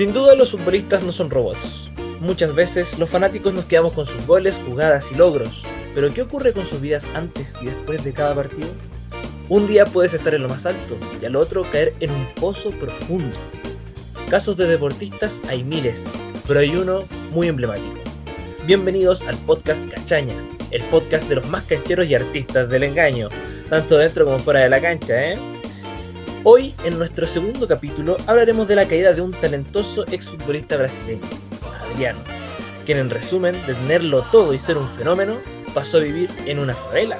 Sin duda los futbolistas no son robots. Muchas veces los fanáticos nos quedamos con sus goles, jugadas y logros. Pero ¿qué ocurre con sus vidas antes y después de cada partido? Un día puedes estar en lo más alto y al otro caer en un pozo profundo. Casos de deportistas hay miles, pero hay uno muy emblemático. Bienvenidos al podcast Cachaña, el podcast de los más cancheros y artistas del engaño, tanto dentro como fuera de la cancha, ¿eh? Hoy, en nuestro segundo capítulo, hablaremos de la caída de un talentoso exfutbolista brasileño, Adriano, quien en resumen, de tenerlo todo y ser un fenómeno, pasó a vivir en una favela.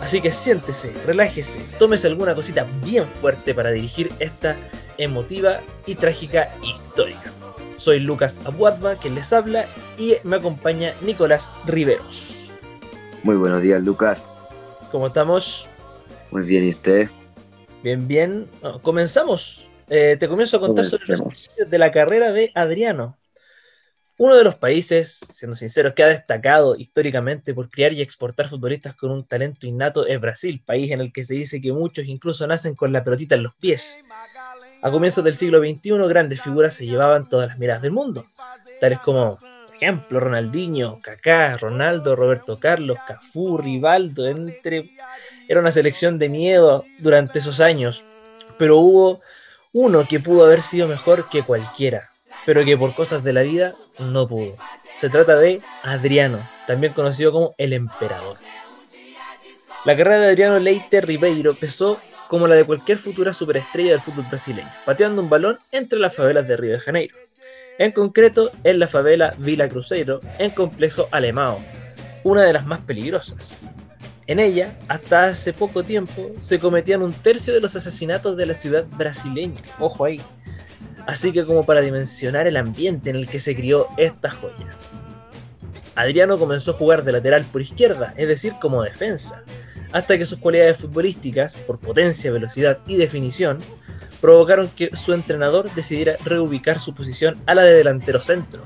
Así que siéntese, relájese, tómese alguna cosita bien fuerte para dirigir esta emotiva y trágica historia. Soy Lucas Abuadba, quien les habla, y me acompaña Nicolás Riveros. Muy buenos días, Lucas. ¿Cómo estamos? Muy bien, ¿y usted? Bien, bien. comenzamos. Eh, te comienzo a contar sobre los de la carrera de Adriano. Uno de los países, siendo sinceros, que ha destacado históricamente por criar y exportar futbolistas con un talento innato es Brasil, país en el que se dice que muchos incluso nacen con la pelotita en los pies. A comienzos del siglo XXI, grandes figuras se llevaban todas las miradas del mundo, tales como, por ejemplo, Ronaldinho, Kaká, Ronaldo, Roberto Carlos, Cafú, Rivaldo, entre era una selección de miedo durante esos años, pero hubo uno que pudo haber sido mejor que cualquiera, pero que por cosas de la vida no pudo. Se trata de Adriano, también conocido como el emperador. La carrera de Adriano Leite Ribeiro pesó como la de cualquier futura superestrella del fútbol brasileño, pateando un balón entre las favelas de Río de Janeiro. En concreto, en la favela Vila Cruzeiro, en complejo Alemão, una de las más peligrosas. En ella, hasta hace poco tiempo, se cometían un tercio de los asesinatos de la ciudad brasileña. Ojo ahí. Así que como para dimensionar el ambiente en el que se crió esta joya. Adriano comenzó a jugar de lateral por izquierda, es decir, como defensa, hasta que sus cualidades futbolísticas, por potencia, velocidad y definición, provocaron que su entrenador decidiera reubicar su posición a la de delantero centro,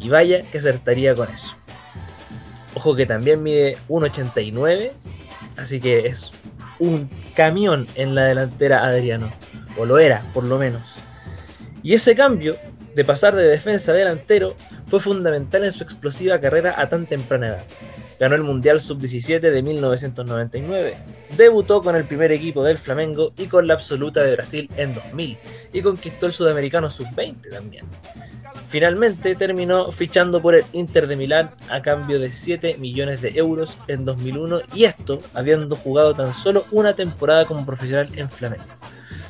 y vaya que acertaría con eso. Ojo que también mide 1,89, así que es un camión en la delantera Adriano, o lo era por lo menos. Y ese cambio de pasar de defensa a delantero fue fundamental en su explosiva carrera a tan temprana edad. Ganó el Mundial Sub-17 de 1999, debutó con el primer equipo del Flamengo y con la absoluta de Brasil en 2000, y conquistó el Sudamericano Sub-20 también. Finalmente terminó fichando por el Inter de Milán a cambio de 7 millones de euros en 2001 y esto habiendo jugado tan solo una temporada como profesional en Flamengo.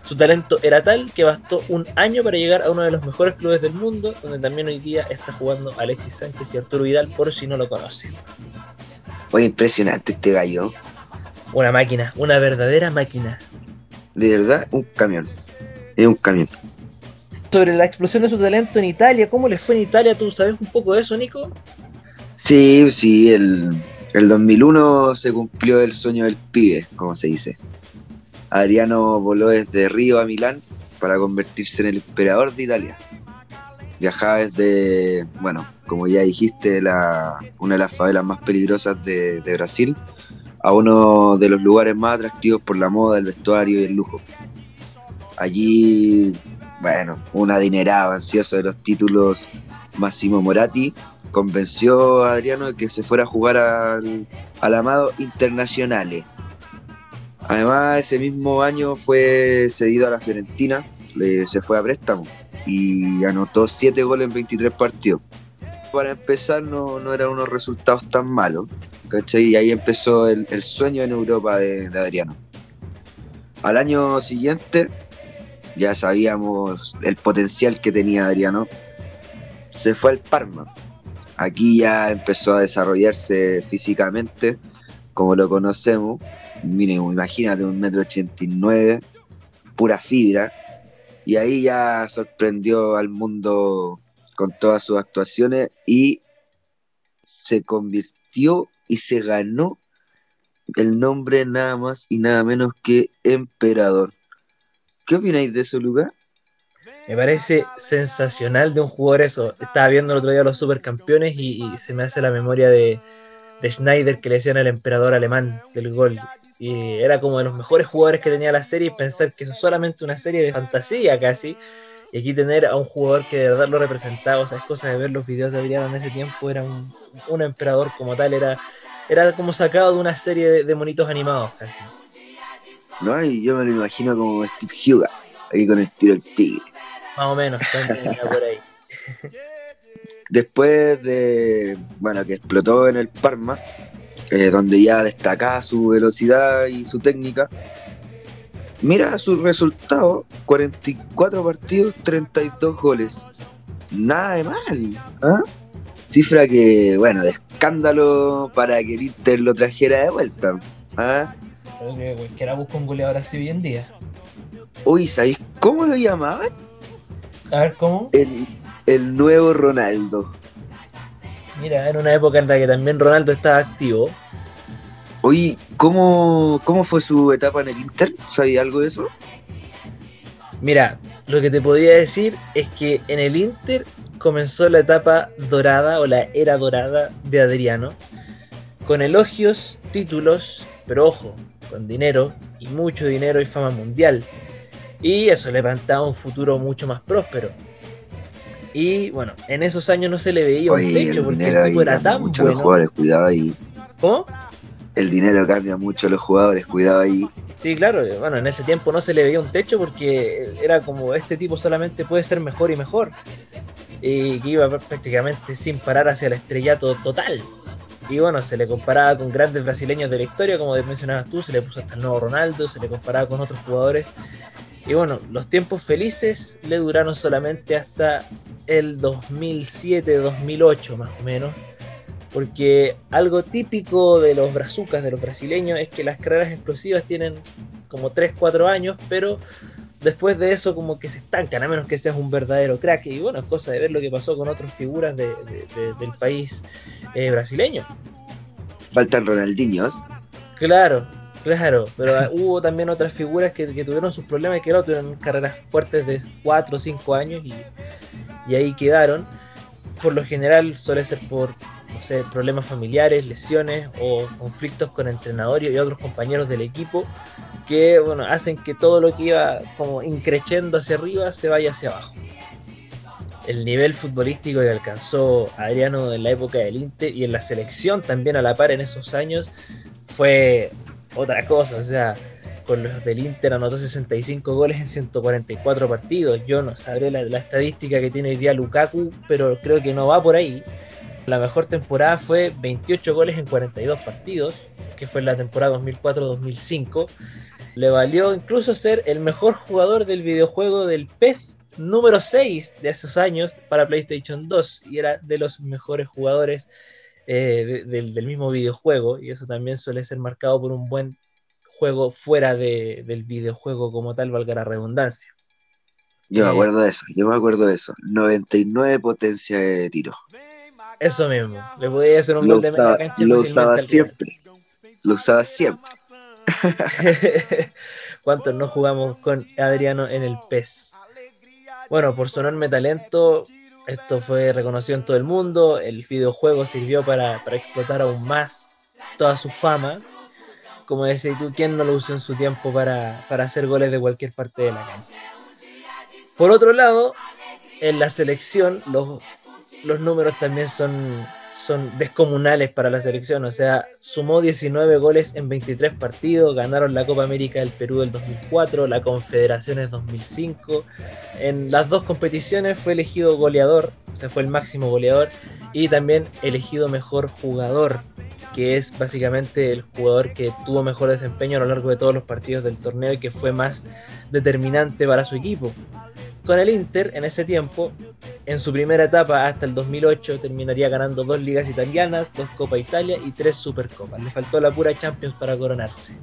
Su talento era tal que bastó un año para llegar a uno de los mejores clubes del mundo, donde también hoy día está jugando Alexis Sánchez y Arturo Vidal, por si no lo conocen. Fue impresionante este gallo. Una máquina, una verdadera máquina. De verdad, un camión. Es un camión sobre la explosión de su talento en Italia. ¿Cómo le fue en Italia? ¿Tú sabes un poco de eso, Nico? Sí, sí, el, el 2001 se cumplió el sueño del pibe, como se dice. Adriano voló desde Río a Milán para convertirse en el emperador de Italia. Viajaba desde, bueno, como ya dijiste, la, una de las favelas más peligrosas de, de Brasil a uno de los lugares más atractivos por la moda, el vestuario y el lujo. Allí bueno, un adinerado, ansioso de los títulos, Massimo Moratti, convenció a Adriano de que se fuera a jugar al, Amado Internacionales. Además, ese mismo año fue cedido a la Fiorentina, se fue a préstamo y anotó 7 goles en 23 partidos. Para empezar, no, no eran unos resultados tan malos, Y ahí empezó el, sueño en Europa de Adriano. Al año siguiente ya sabíamos el potencial que tenía Adriano, se fue al Parma. Aquí ya empezó a desarrollarse físicamente, como lo conocemos. Miren, imagínate un metro ochenta y nueve, pura fibra. Y ahí ya sorprendió al mundo con todas sus actuaciones y se convirtió y se ganó el nombre nada más y nada menos que emperador. ¿Qué opináis de eso, lugar? Me parece sensacional de un jugador eso. Estaba viendo el otro día los supercampeones y, se me hace la memoria de, Schneider que le decían al emperador alemán del gol. Y era como de los mejores jugadores que tenía la serie y pensar que eso es solamente una serie de fantasía casi. Y aquí tener a un jugador que de verdad lo representaba, o sea, es cosa de ver los videos de Adriano en ese tiempo, era un, emperador como tal, era, era como sacado de una serie de, monitos animados casi. No, y yo me lo imagino como Steve Huga, ahí con el tiro del tigre. Más o menos, por ahí. Después de, bueno, que explotó en el Parma, eh, donde ya destacaba su velocidad y su técnica, mira su resultado, 44 partidos, 32 goles. Nada de mal. ¿ah? Cifra que, bueno, de escándalo para que el Inter lo trajera de vuelta. ¿ah? Que era busca un goleador así hoy en día. Uy, ¿sabéis cómo lo llamaban? A ver, ¿cómo? El, el nuevo Ronaldo. Mira, en una época en la que también Ronaldo estaba activo. Oye, ¿cómo, cómo fue su etapa en el Inter? ¿Sabía algo de eso? Mira, lo que te podría decir es que en el Inter comenzó la etapa dorada o la era dorada de Adriano, con elogios, títulos, pero ojo, con dinero y mucho dinero y fama mundial. Y eso le levantaba un futuro mucho más próspero. Y bueno, en esos años no se le veía un techo porque el tipo era tan mucho Los jugadores, cuidado ahí. ¿Cómo? El dinero cambia mucho los jugadores, cuidado ahí. Sí, claro, bueno, en ese tiempo no se le veía un techo porque era como este tipo solamente puede ser mejor y mejor. Y que iba prácticamente sin parar hacia el estrellato total. Y bueno, se le comparaba con grandes brasileños de la historia, como mencionabas tú, se le puso hasta el nuevo Ronaldo, se le comparaba con otros jugadores. Y bueno, los tiempos felices le duraron solamente hasta el 2007-2008 más o menos, porque algo típico de los brazucas, de los brasileños, es que las carreras explosivas tienen como 3-4 años, pero después de eso como que se estancan, a menos que seas un verdadero crack. Y bueno, es cosa de ver lo que pasó con otras figuras del país eh, brasileño. Faltan Ronaldinhos. Claro, claro, pero hubo también otras figuras que, tuvieron sus problemas y que no tuvieron carreras fuertes de 4 o 5 años y y ahí quedaron. Por lo general suele ser por no sé, problemas familiares, lesiones o conflictos con entrenadores y otros compañeros del equipo que bueno, hacen que todo lo que iba como increciendo hacia arriba se vaya hacia abajo. El nivel futbolístico que alcanzó Adriano en la época del Inter y en la selección también a la par en esos años fue otra cosa, o sea, con los del Inter anotó 65 goles en 144 partidos. Yo no sabré la, estadística que tiene hoy día Lukaku, pero creo que no va por ahí. La mejor temporada fue 28 goles en 42 partidos, que fue la temporada 2004-2005. Le valió incluso ser el mejor jugador del videojuego del PES número 6 de esos años para PlayStation 2 y era de los mejores jugadores eh, del mismo videojuego y eso también suele ser marcado por un buen juego fuera del videojuego como tal, valga la redundancia. Yo me eh, acuerdo de eso, yo me acuerdo de eso. 99 potencia de tiro. Eso mismo, le podía hacer un gol de cancha. Lo usaba siempre. Lo usaba siempre. ¿Cuántos no jugamos con Adriano en el PES? Bueno, por su enorme talento, esto fue reconocido en todo el mundo. El videojuego sirvió para, para explotar aún más toda su fama como decís tú, ¿quién no lo usó en su tiempo para, hacer goles de cualquier parte de la cancha? Por otro lado, en la selección los, los números también son, son descomunales para la selección. O sea, sumó 19 goles en 23 partidos, ganaron la Copa América del Perú del 2004, la Confederaciones 2005. En las dos competiciones fue elegido goleador, o sea, fue el máximo goleador y también elegido mejor jugador que es básicamente el jugador que tuvo mejor desempeño a lo largo de todos los partidos del torneo y que fue más determinante para su equipo. Con el Inter, en ese tiempo, en su primera etapa hasta el 2008, terminaría ganando dos ligas italianas, dos Copa Italia y tres Supercopas. Le faltó la pura Champions para coronarse.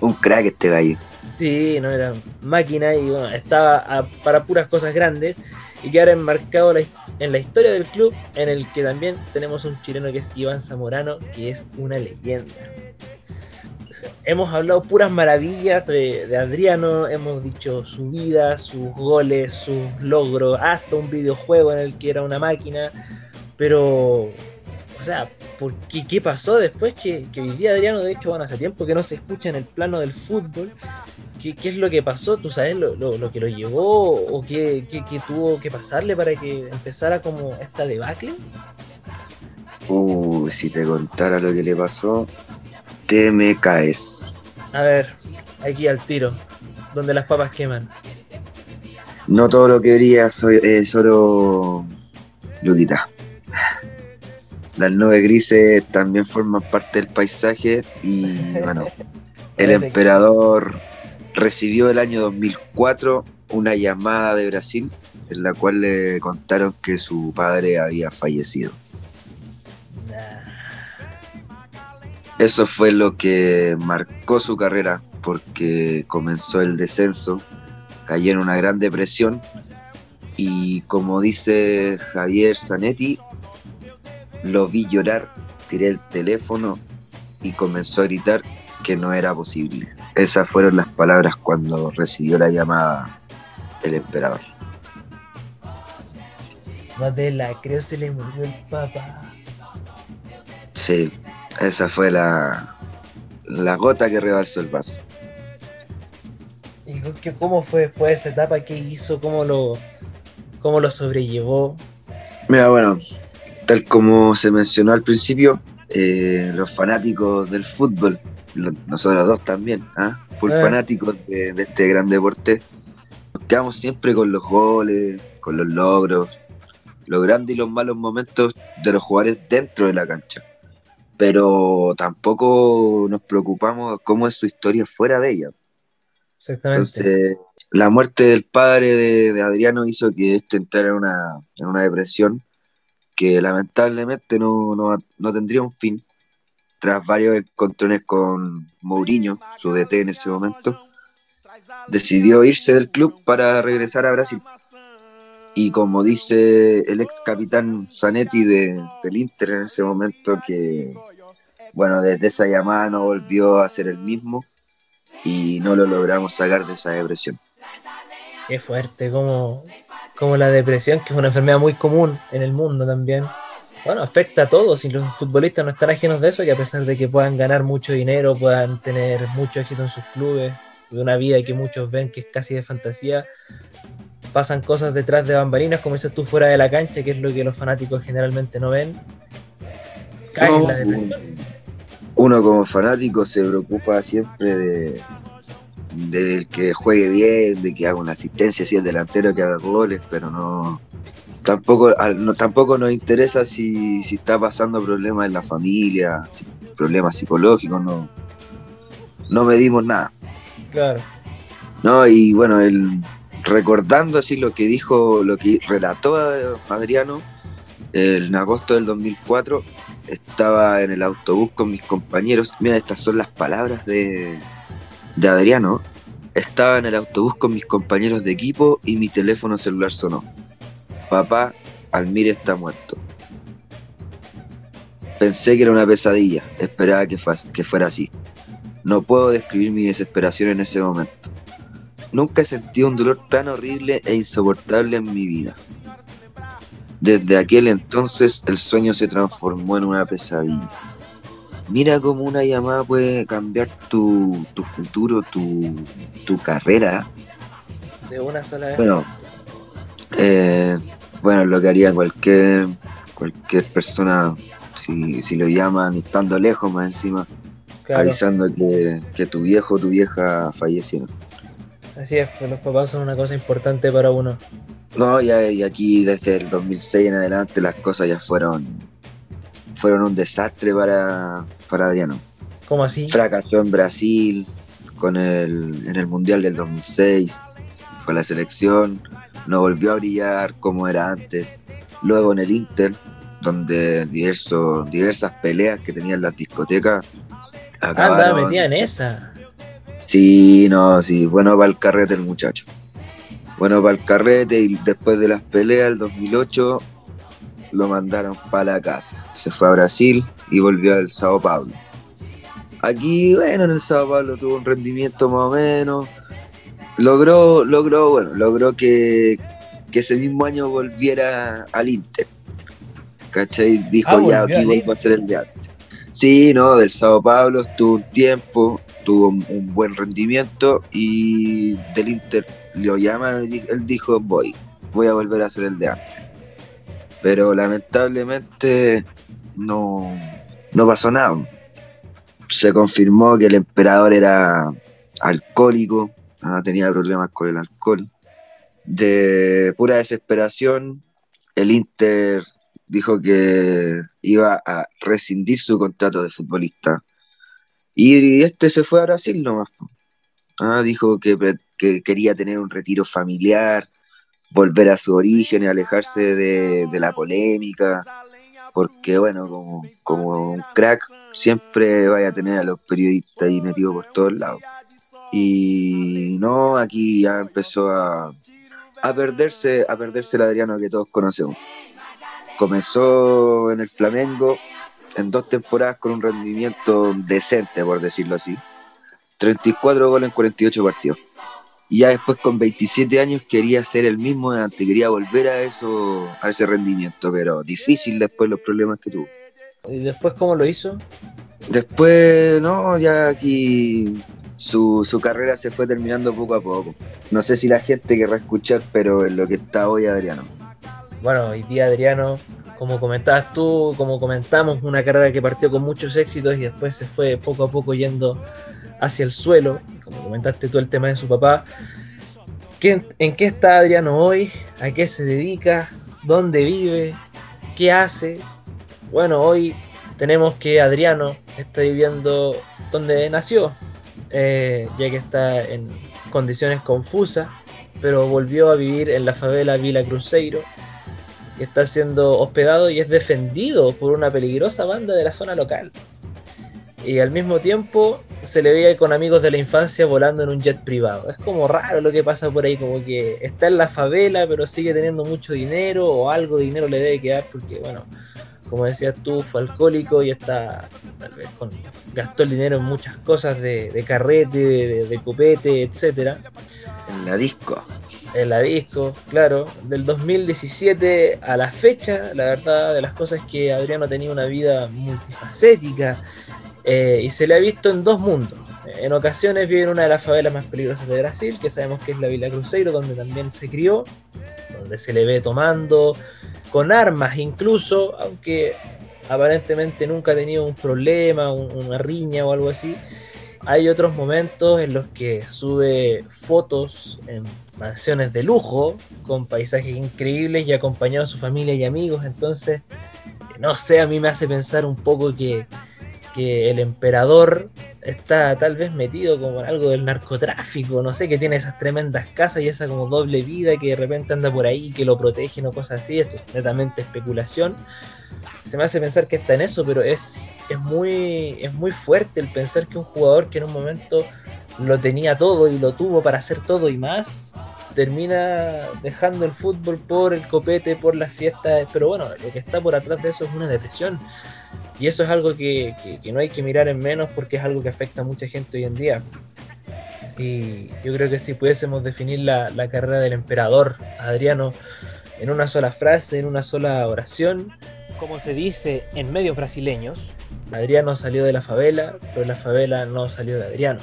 Un crack este gallo. Sí, no era máquina y bueno, estaba para puras cosas grandes y que ahora enmarcado en la historia del club, en el que también tenemos un chileno que es Iván Zamorano, que es una leyenda. Hemos hablado puras maravillas de, Adriano, hemos dicho su vida, sus goles, sus logros, hasta un videojuego en el que era una máquina, pero, o sea, ¿por qué, pasó después que, que día Adriano, de hecho, bueno, hace tiempo que no se escucha en el plano del fútbol, ¿qué, es lo que pasó? ¿Tú sabes lo, que lo llevó o qué, tuvo que pasarle para que empezara como esta debacle? Uh, si te contara lo que le pasó, me caes. A ver, aquí al tiro, donde las papas queman. No todo lo que brilla es solo Luquita. Las nubes grises también forman parte del paisaje y bueno, el emperador recibió el año 2004 una llamada de Brasil en la cual le contaron que su padre había fallecido. Eso fue lo que marcó su carrera porque comenzó el descenso, cayó en una gran depresión y como dice Javier Zanetti, lo vi llorar, tiré el teléfono y comenzó a gritar que no era posible. Esas fueron las palabras cuando recibió la llamada el emperador. Madela, creo que se le murió el papá. Sí, esa fue la, la gota que rebalsó el vaso. ¿Y cómo fue después esa etapa? ¿Qué hizo? ¿Cómo lo, cómo lo sobrellevó? Mira, bueno, tal como se mencionó al principio, eh, los fanáticos del fútbol, nosotros dos también, ¿ah? full eh. fanáticos de, este gran deporte, nos quedamos siempre con los goles, con los logros, los grandes y los malos momentos de los jugadores dentro de la cancha. Pero tampoco nos preocupamos cómo es su historia fuera de ella. Exactamente. Entonces, la muerte del padre de, Adriano hizo que este entrara en una, en una depresión que lamentablemente no, no, tendría un fin. Tras varios encontrones con Mourinho, su DT en ese momento, decidió irse del club para regresar a Brasil. Y como dice el ex capitán Zanetti de, del Inter en ese momento, que bueno, desde esa llamada no volvió a ser el mismo y no lo logramos sacar de esa depresión. Qué fuerte, como, como la depresión, que es una enfermedad muy común en el mundo también. Bueno, afecta a todos y los futbolistas no están ajenos de eso y a pesar de que puedan ganar mucho dinero, puedan tener mucho éxito en sus clubes, de una vida que muchos ven que es casi de fantasía, pasan cosas detrás de bambalinas, como dices tú, fuera de la cancha, que es lo que los fanáticos generalmente no ven. Uno como fanático se preocupa siempre de, del que juegue bien, de que haga una asistencia, si es delantero que haga goles, pero no tampoco no, tampoco nos interesa si, si está pasando problemas en la familia, problemas psicológicos, no no medimos nada. Claro. No, y bueno, el, recordando así lo que dijo, lo que relató Adriano, en agosto del 2004 estaba en el autobús con mis compañeros. Mira, estas son las palabras de, de Adriano, estaba en el autobús con mis compañeros de equipo y mi teléfono celular sonó. Papá, Almir está muerto. Pensé que era una pesadilla, esperaba que, que fuera así. No puedo describir mi desesperación en ese momento. Nunca he sentido un dolor tan horrible e insoportable en mi vida. Desde aquel entonces el sueño se transformó en una pesadilla. Mira cómo una llamada puede cambiar tu, futuro, tu, carrera. De una sola vez. Bueno, eh, bueno, lo que haría cualquier, cualquier persona si, si lo llaman estando lejos más encima, avisando que, que tu viejo o tu vieja fallecieron. Así es, pues los papás son una cosa importante para uno. No, ya, y aquí desde el 2006 en adelante las cosas ya fueron fueron un desastre para, para Adriano. ¿Cómo así? Fracasó en Brasil con el, en el Mundial del 2006, fue la selección, no volvió a brillar como era antes. Luego en el Inter, donde diversos, diversas peleas que tenían las discotecas. Anda, metía en esa. Sí, no, sí, bueno para el carrete el muchacho. Bueno para el carrete y después de las peleas el 2008 lo mandaron para la casa. Se fue a Brasil y volvió al Sao Paulo. Aquí, bueno, en el Sao Paulo tuvo un rendimiento más o menos. Logró, logró, bueno, logró que, ese mismo año volviera al Inter. ¿Cachai? Dijo, ah, ya, aquí vuelvo a ser el antes. Sí, no, del Sao Paulo estuvo un tiempo, tuvo un, buen rendimiento y del Inter lo llaman, él dijo voy, voy a volver a ser el de antes. Pero lamentablemente no, no pasó nada. Se confirmó que el emperador era alcohólico, ah, tenía problemas con el alcohol. De pura desesperación, el Inter dijo que iba a rescindir su contrato de futbolista. Y este se fue a Brasil nomás. Ah, dijo que, que, quería tener un retiro familiar, volver a su origen y alejarse de, la polémica, porque bueno, como, como, un crack siempre vaya a tener a los periodistas ahí metidos por todos lados. Y no, aquí ya empezó a, a perderse, a perderse el Adriano que todos conocemos. Comenzó en el Flamengo en dos temporadas con un rendimiento decente, por decirlo así. 34 goles en 48 partidos. Y ya después con 27 años quería ser el mismo de antes, quería volver a eso, a ese rendimiento, pero difícil después los problemas que tuvo. ¿Y después cómo lo hizo? Después, no, ya aquí su, su, carrera se fue terminando poco a poco. No sé si la gente querrá escuchar, pero en lo que está hoy Adriano. Bueno, hoy día Adriano, como comentabas tú, como comentamos, una carrera que partió con muchos éxitos y después se fue poco a poco yendo hacia el suelo. Como comentaste tú el tema de su papá. ¿En qué está Adriano hoy? ¿A qué se dedica? ¿Dónde vive? ¿Qué hace? Bueno, hoy tenemos que Adriano está viviendo donde nació, eh, ya que está en condiciones confusas, pero volvió a vivir en la favela Vila Cruzeiro, que está siendo hospedado y es defendido por una peligrosa banda de la zona local. Y al mismo tiempo se le ve con amigos de la infancia volando en un jet privado. Es como raro lo que pasa por ahí, como que está en la favela, pero sigue teniendo mucho dinero o algo de dinero le debe quedar porque, bueno, como decías tú, fue alcohólico y está, tal vez, con, gastó el dinero en muchas cosas de, carrete, de, de, copete, etcétera. En la disco. En la disco, claro. Del 2017 a la fecha, la verdad de las cosas es que Adriano tenía una vida multifacética eh, y se le ha visto en dos mundos. En ocasiones vive en una de las favelas más peligrosas de Brasil, que sabemos que es la Vila Cruzeiro, donde también se crió, donde se le ve tomando, con armas incluso, aunque aparentemente nunca ha tenido un problema, una riña o algo así. Hay otros momentos en los que sube fotos en mansiones de lujo, con paisajes increíbles y acompañado a su familia y amigos. Entonces, no sé, a mí me hace pensar un poco que, que el emperador está tal vez metido como en algo del narcotráfico, no sé, que tiene esas tremendas casas y esa como doble vida que de repente anda por ahí, que lo protegen o cosas así, esto es netamente especulación. Se me hace pensar que está en eso, pero es, es, muy, es muy fuerte el pensar que un jugador que en un momento lo tenía todo y lo tuvo para hacer todo y más, termina dejando el fútbol por el copete, por las fiestas, pero bueno, lo que está por atrás de eso es una depresión. Y eso es algo que, no hay que mirar en menos porque es algo que afecta a mucha gente hoy en día. Y yo creo que si pudiésemos definir la, carrera del emperador Adriano en una sola frase, en una sola oración. Como se dice en medios brasileños. Adriano salió de la favela, pero la favela no salió de Adriano.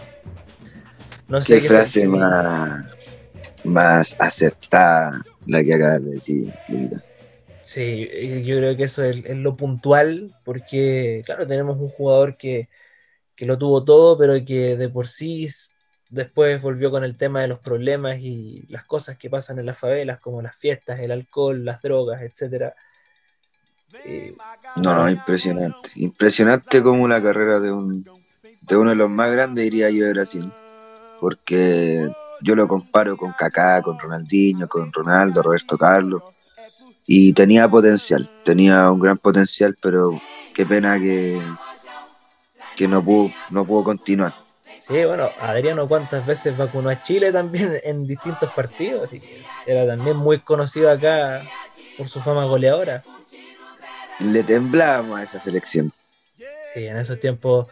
No sé qué, frase más, más aceptada la que acabas de decir, Sí, yo creo que eso es, lo puntual, porque claro, tenemos un jugador que, lo tuvo todo, pero que de por sí después volvió con el tema de los problemas y las cosas que pasan en las favelas, como las fiestas, el alcohol, las drogas, etcétera. Eh, no, no, impresionante. Impresionante como la carrera de, un, de uno de los más grandes, diría yo, de Brasil. Porque yo lo comparo con Kaká, con Ronaldinho, con Ronaldo, Roberto Carlos y tenía potencial, tenía un gran potencial, pero qué pena que, que no, pudo, no pudo continuar. Sí, bueno, Adriano cuántas veces vacunó a Chile también en distintos partidos, así que era también muy conocido acá por su fama goleadora. Le temblábamos a esa selección. Sí, en esos tiempos,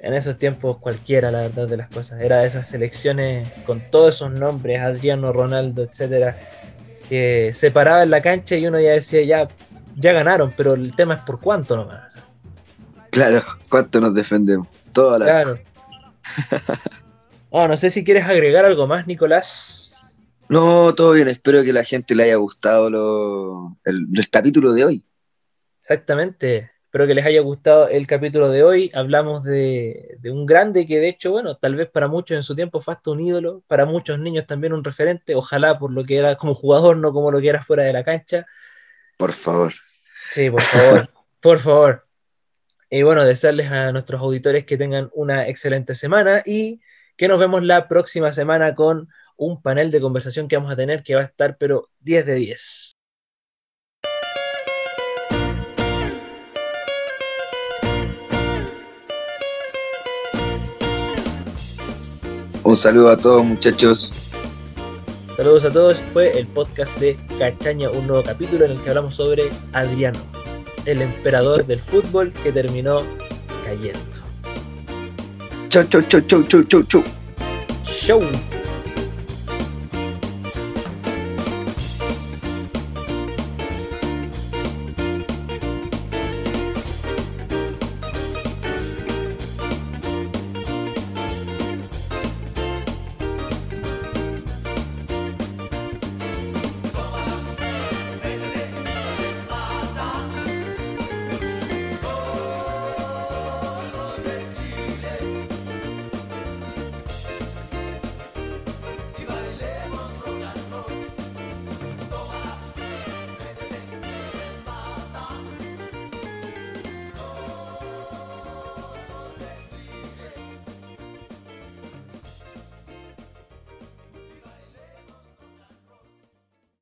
en esos tiempos cualquiera, la verdad de las cosas, era de esas selecciones con todos esos nombres, Adriano, Ronaldo, etcétera, que se paraba en la cancha y uno ya decía, ya, ya ganaron, pero el tema es por cuánto nomás. Claro, cuánto nos defendemos. Toda la... Claro. Oh, no sé si quieres agregar algo más, Nicolás. No, todo bien. Espero que la gente le haya gustado lo, el, el capítulo de hoy. Exactamente. Espero que les haya gustado el capítulo de hoy. Hablamos de, de, un grande que de hecho, bueno, tal vez para muchos en su tiempo fue hasta un ídolo, para muchos niños también un referente, ojalá por lo que era como jugador, no como lo que era fuera de la cancha. Por favor. Sí, por favor, por favor. Y bueno, desearles a nuestros auditores que tengan una excelente semana y que nos vemos la próxima semana con un panel de conversación que vamos a tener que va a estar pero 10 de 10. Un saludo a todos muchachos. Saludos a todos. Fue el podcast de Cachaña, un nuevo capítulo en el que hablamos sobre Adriano, el emperador del fútbol que terminó cayendo. Chau, chau, chau, chau, chau, chau, chau. Show.